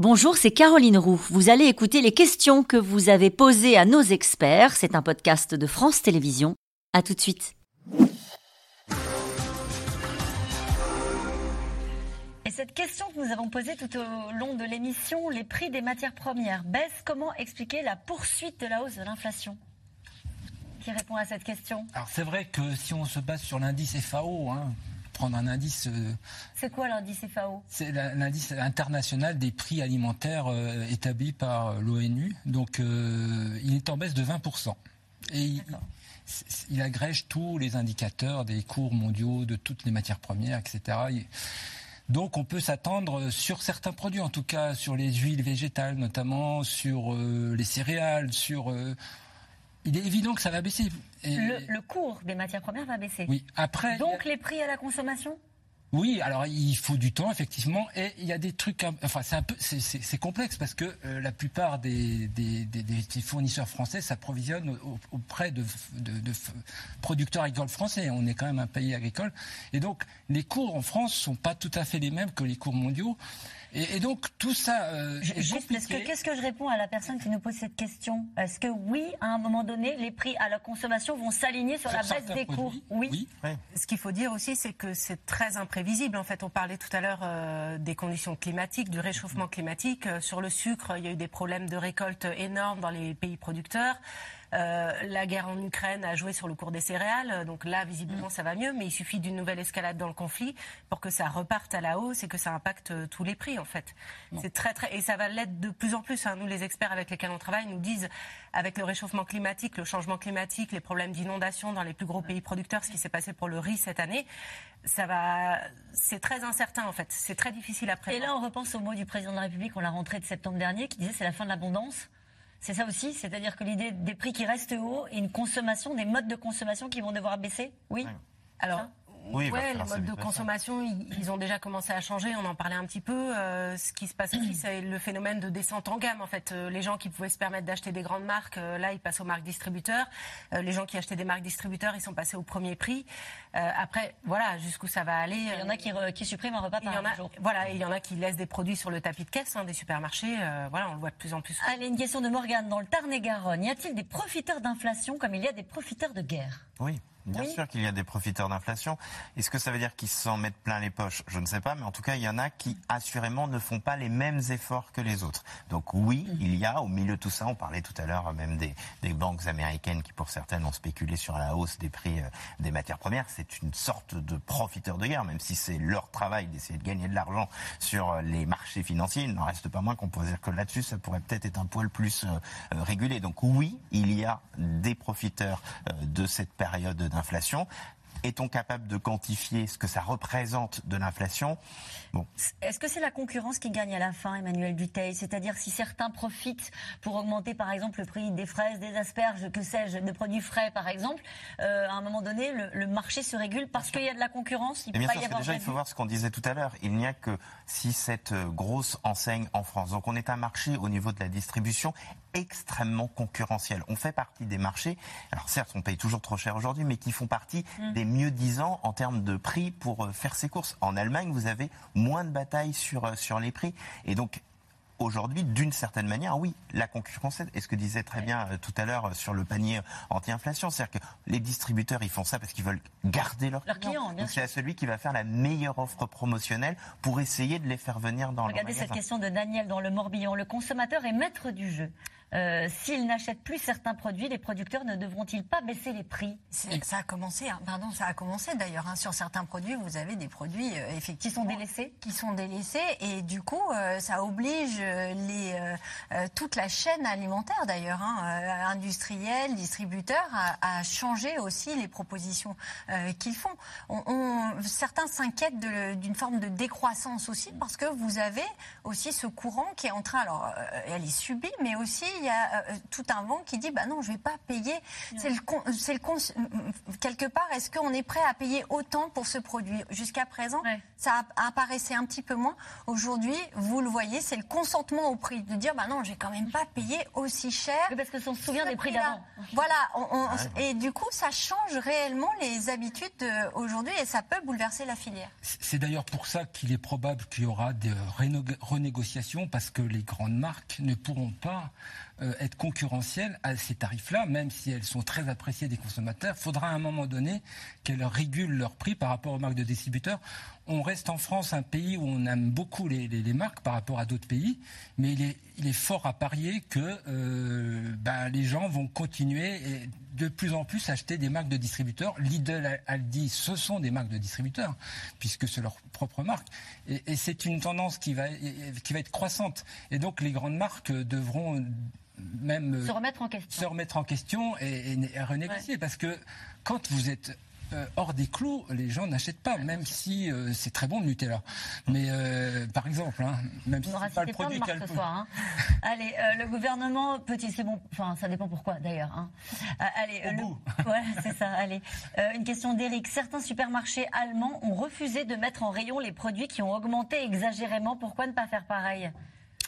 Bonjour, c'est Caroline Roux. Vous allez écouter les questions que vous avez posées à nos experts. C'est un podcast de France Télévisions. À tout de suite. Et cette question que nous avons posée tout au long de l'émission, les prix des matières premières baissent. Comment expliquer la poursuite de la hausse de l'inflation? Qui répond à cette question? Alors c'est vrai que si on se base sur l'indice FAO, hein, prendre un indice. Euh, c'est quoi l'indice FAO C'est l'indice international des prix alimentaires euh, établi par euh, l'ONU. Donc il est en baisse de 20%. Et il, il, agrège tous les indicateurs des cours mondiaux de toutes les matières premières, etc. Donc on peut s'attendre sur certains produits, en tout cas sur les huiles végétales, notamment sur euh, les céréales, sur... Euh, il est évident que ça va baisser. le, cours des matières premières va baisser. Oui. Après. Donc les prix à la consommation? Oui, alors il faut du temps effectivement, et il y a des trucs, enfin c'est un peu, c'est complexe parce que euh, la plupart des, fournisseurs français s'approvisionnent auprès de, producteurs agricoles français. On est quand même un pays agricole, et donc les cours en France sont pas tout à fait les mêmes que les cours mondiaux. Et, donc tout ça euh, qu'est-ce que je réponds à la personne qui nous pose cette question? Est-ce que oui, à un moment donné, les prix à la consommation vont s'aligner sur la baisse des cours? Oui. Ce qu'il faut dire aussi, c'est que c'est très imprévisible. En fait, on parlait tout à l'heure euh, des conditions climatiques, du réchauffement climatique. Euh, sur le sucre, il y a eu des problèmes de récolte énormes dans les pays producteurs. Euh, la guerre en Ukraine a joué sur le cours des céréales, donc là, visiblement, ça va mieux, mais il suffit d'une nouvelle escalade dans le conflit pour que ça reparte à la hausse et que ça impacte euh, tous les prix, en fait. C'est très, très, et ça va l'être de plus en plus. Hein. Nous, les experts avec lesquels on travaille, nous disent, avec le réchauffement climatique, le changement climatique, les problèmes d'inondation dans les plus gros pays producteurs, ce qui s'est passé pour le riz cette année, ça va, c'est très incertain en fait. C'est très difficile à prévoir. Et là, on repense au mot du président de la République, on l'a rentré de septembre dernier, qui disait c'est la fin de l'abondance. C'est ça aussi, c'est-à-dire que l'idée des prix qui restent hauts et une consommation, des modes de consommation qui vont devoir baisser Oui. Alors, oui, ouais, les modes de consommation, ils, ont déjà commencé à changer. On en parlait un petit peu. Euh, ce qui se passe aussi, c'est le phénomène de descente en gamme. En fait, euh, les gens qui pouvaient se permettre d'acheter des grandes marques, euh, là, ils passent aux marques distributeurs. les gens qui achetaient des marques distributeurs, ils sont passés au premier prix. après, voilà, jusqu'où ça va aller. Il y en a qui, qui suppriment un repas par il y en a, jour. Voilà, il y en a qui laissent des produits sur le tapis de caisse hein, des supermarchés. voilà, on le voit de plus en plus. Allez, une question de Morgane dans le Tarn-et-Garonne. Y a-t-il des profiteurs d'inflation comme il y a des profiteurs de guerre? Oui. Bien sûr qu'il y a des profiteurs d'inflation. Est-ce que ça veut dire qu'ils s'en mettent plein les poches? Je ne sais pas, mais en tout cas, il y en a qui assurément ne font pas les mêmes efforts que les autres. Donc oui, mhm. il y a au milieu de tout ça, on parlait tout à l'heure même des, banques américaines qui pour certaines ont spéculé sur la hausse des prix euh, des matières premières. C'est une sorte de profiteur de guerre, même si c'est leur travail d'essayer de gagner de l'argent sur euh, les marchés financiers. Il n'en reste pas moins qu'on pourrait dire que là-dessus, ça pourrait peut-être être un poil plus euh, régulé. Donc oui, il y a des profiteurs de cette période inflation. Est-on capable de quantifier ce que ça représente de l'inflation? Bon. Est-ce que c'est la concurrence qui gagne à la fin, Emmanuel Duteil C'est-à-dire si certains profitent pour augmenter, par exemple, le prix des fraises, des asperges, que sais-je, de produits frais, par exemple, euh, à un moment donné, le, marché se régule parce qu'il y a de la concurrence il bien sûr, déjà, il faut voir ce qu'on disait tout à l'heure. Il n'y a que si cette euh, grosse enseigne en France. Donc on est un marché au niveau de la distribution extrêmement concurrentiel. On fait partie des marchés, alors certes on paye toujours trop cher aujourd'hui, mais qui font partie mm. des mieux disants en termes de prix pour euh, faire ses courses. En Allemagne, vous avez moins de batailles sur, euh, sur les prix. Et donc aujourd'hui, d'une certaine manière, oui, la concurrence est ce que disait très bien euh, tout à l'heure sur le panier anti-inflation. C'est-à-dire que les distributeurs, ils font ça parce qu'ils veulent garder leurs, clients. Donc c'est à celui qui va faire la meilleure offre promotionnelle pour essayer de les faire venir dans Regardez cette question de Daniel dans le Morbihan. Le consommateur est maître du jeu. Euh, s'ils n'achètent plus certains produits, les producteurs ne devront-ils pas baisser les prix Ça a commencé, hein. pardon, ça a commencé d'ailleurs. Hein. Sur certains produits, vous avez des produits euh, effectivement qui sont délaissés, qui sont délaissés, et du coup, euh, ça oblige les, toute la chaîne alimentaire d'ailleurs, hein, industrielle, distributeur, à, changer aussi les propositions qu'ils font. On, certains s'inquiètent d'une forme de décroissance aussi parce que vous avez aussi ce courant qui est en train, alors elle est subie, mais aussi il y a euh, tout un vent qui dit bah non, je vais pas payer. C'est le, le quelque part, est-ce qu'on est prêt à payer autant pour ce produit? Jusqu'à présent, ça apparaissait un petit peu moins. Aujourd'hui, vous le voyez, c'est le consentement au prix de dire bah non, j'ai quand même pas payé aussi cher. parce que on se souvient des prix d'avant. Voilà, et du coup, ça change réellement les habitudes aujourd'hui et ça peut bouleverser la filière. C'est d'ailleurs pour ça qu'il est probable qu'il y aura des renégociations parce que les grandes marques ne pourront pas euh, être concurrentielles à ces tarifs-là, même si elles sont très appréciées des consommateurs. Il faudra à un moment donné qu'elles régulent leur prix par rapport aux marques de distributeurs. On reste en France un pays où on aime beaucoup les, marques par rapport à d'autres pays, mais il est, fort à parier que euh, ben, les gens vont continuer et de plus en plus acheter des marques de distributeurs. Lidl, Aldi, ce sont des marques de distributeurs, puisque c'est leur propre marque. Et, c'est une tendance qui va être croissante. Et donc les grandes marques devront même se remettre en question, se remettre en question et, renégocier. Parce que quand vous êtes euh, hors des clous, les gens n'achètent pas, même si euh, c'est très bon le Nutella. Mais euh, par exemple, hein, même si c'est pas le produit qu'elle hein. Allez, le gouvernement petit, c'est bon. Enfin, ça dépend pourquoi d'ailleurs. Hein. allez, c'est ça. Allez, une question d'Éric. Certains supermarchés allemands ont refusé de mettre en rayon les produits qui ont augmenté exagérément. Pourquoi ne pas faire pareil?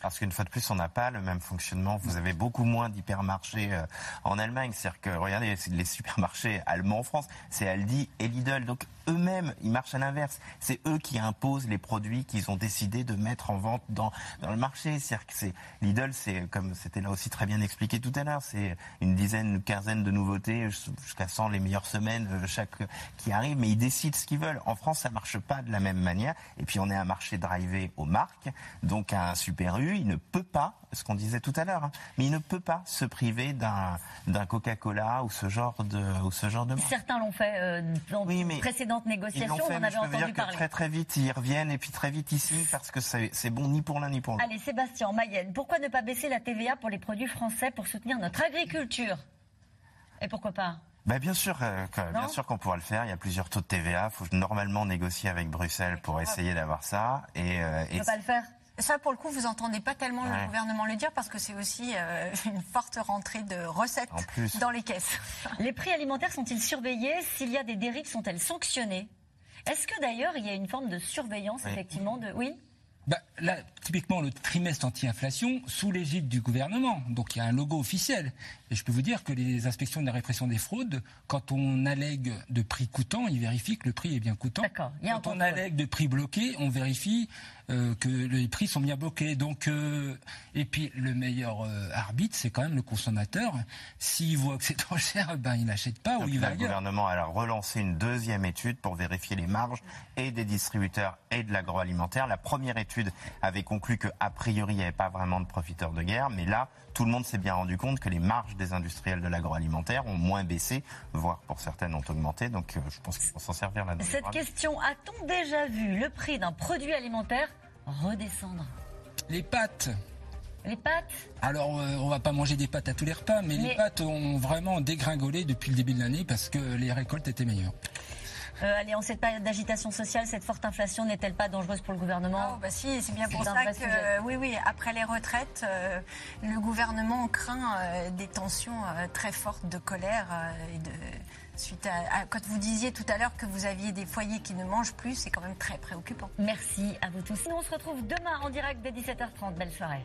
Parce qu'une fois de plus, on n'a pas le même fonctionnement. Vous avez beaucoup moins d'hypermarchés euh, en Allemagne. C'est-à-dire que, regardez, les supermarchés allemands en France, c'est Aldi et Lidl. Donc, eux-mêmes, ils marchent à l'inverse. C'est eux qui imposent les produits qu'ils ont décidé de mettre en vente dans, dans le marché. C'est, Lidl, c'est, comme c'était là aussi très bien expliqué tout à l'heure, c'est une dizaine, une quinzaine de nouveautés, jusqu'à 100 les meilleures semaines, euh, chaque, qui arrivent, mais ils décident ce qu'ils veulent. En France, ça marche pas de la même manière. Et puis, on est un marché drivé aux marques. Donc, un Super U, il ne peut pas, ce qu'on disait tout à l'heure, hein, mais il ne peut pas se priver d'un, d'un Coca-Cola ou ce genre de, ou ce genre de Certains l'ont fait euh, dans oui, mais précédentes négociations, on en avait entendu parler. très très vite, ils reviennent et puis très vite ici parce que c'est, bon ni pour l'un ni pour l'autre. Allez, Sébastien, Mayenne, pourquoi ne pas baisser la TVA pour les produits français pour soutenir notre agriculture? Et pourquoi pas? Ben bien sûr, euh, bien sûr qu'on pourra le faire. Il y a plusieurs taux de TVA. Il faut normalement négocier avec Bruxelles pour essayer d'avoir ça. Et, euh, et... peut pas le faire. Ça, pour le coup, vous entendez pas tellement le gouvernement le dire parce que c'est aussi euh, une forte rentrée de recettes dans les caisses. Les prix alimentaires sont-ils surveillés? S'il y a des dérives, sont-elles sanctionnées? Est-ce que d'ailleurs il y a une forme de surveillance, effectivement, de oui? Bah, là, typiquement, le trimestre anti-inflation sous l'égide du gouvernement. Donc, il y a un logo officiel. Et je peux vous dire que les inspections de la répression des fraudes, quand on allègue de prix coûtant, ils vérifient que le prix est bien coûtant. Quand on allègue de prix bloqué, on vérifie euh, que les prix sont bien bloqués. Donc, euh, et puis, le meilleur euh, arbitre, c'est quand même le consommateur. S'il voit que c'est trop cher, ben, il n'achète pas ou il va Le gouvernement a relancé une deuxième étude pour vérifier les marges et des distributeurs et de l'agroalimentaire. La première étude avait conclu qu'a priori, il n'y avait pas vraiment de profiteurs de guerre. Mais là, tout le monde s'est bien rendu compte que les marges des industriels de l'agroalimentaire ont moins baissé, voire pour certaines ont augmenté. Donc euh, je pense qu'il faut s'en servir là-dedans. Cette question, a-t-on déjà vu le prix d'un produit alimentaire redescendre Les pâtes les pâtes Alors, on euh, on va pas manger des pâtes à tous les repas, mais, les pâtes ont vraiment dégringolé depuis le début de l'année parce que les récoltes étaient meilleures. Euh, allez, en cette période d'agitation sociale, cette forte inflation n'est-elle pas dangereuse pour le gouvernement oh, bah si, c'est bien pour ça que, oui, oui, après les retraites, euh, le gouvernement craint euh, des tensions très fortes de colère et de suite à, quand vous disiez tout à l'heure que vous aviez des foyers qui ne mangent plus, c'est quand même très préoccupant. Merci à vous tous. Nous, on se retrouve demain en direct dès 17h30. Belle soirée.